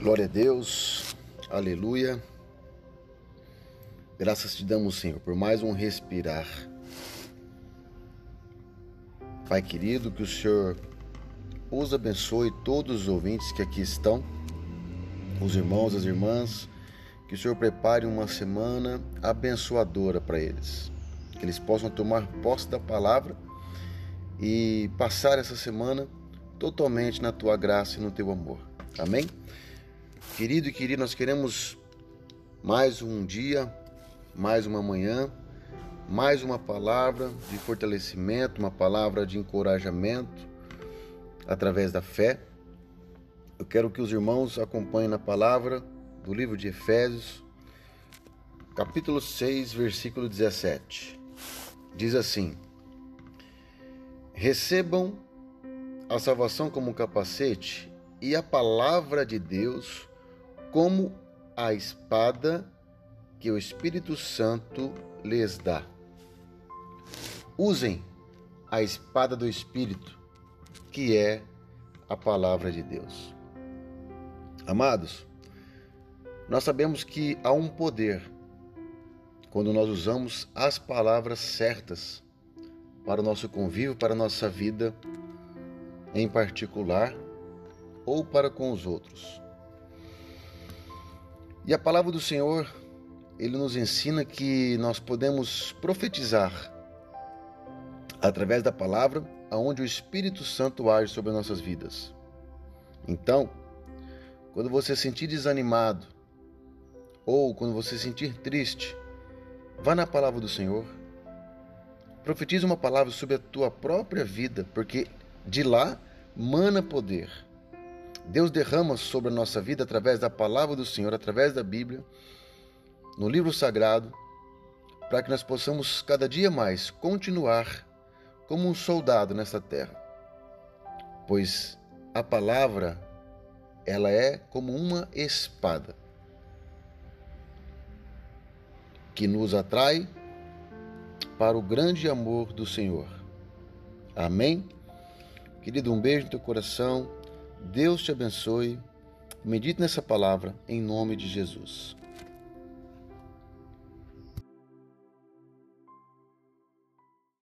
Glória a Deus, aleluia. Graças te damos, Senhor, por mais um respirar. Pai querido, que o Senhor os abençoe, todos os ouvintes que aqui estão, os irmãos, as irmãs, que o Senhor prepare uma semana abençoadora para eles, que eles possam tomar posse da palavra e passar essa semana totalmente na tua graça e no teu amor. Amém? Querido e querido, nós queremos mais um dia, mais uma manhã, mais uma palavra de fortalecimento, uma palavra de encorajamento através da fé. Eu quero que os irmãos acompanhem na palavra do livro de Efésios, capítulo 6, versículo 17. Diz assim: Recebam a salvação como capacete e a palavra de Deus como a espada que o Espírito Santo lhes dá. Usem a espada do Espírito, que é a palavra de Deus. Amados, nós sabemos que há um poder quando nós usamos as palavras certas para o nosso convívio, para a nossa vida em particular ou para com os outros. E a palavra do Senhor, ele nos ensina que nós podemos profetizar através da palavra aonde o Espírito Santo age sobre nossas vidas. Então, quando você sentir desanimado ou quando você sentir triste, vá na palavra do Senhor. Profetize uma palavra sobre a tua própria vida, porque de lá mana poder. Deus derrama sobre a nossa vida através da palavra do Senhor, através da Bíblia, no livro sagrado, para que nós possamos cada dia mais continuar como um soldado nessa terra. Pois a palavra, ela é como uma espada que nos atrai para o grande amor do Senhor. Amém? Querido, um beijo no teu coração Deus te abençoe. Medite nessa palavra em nome de Jesus.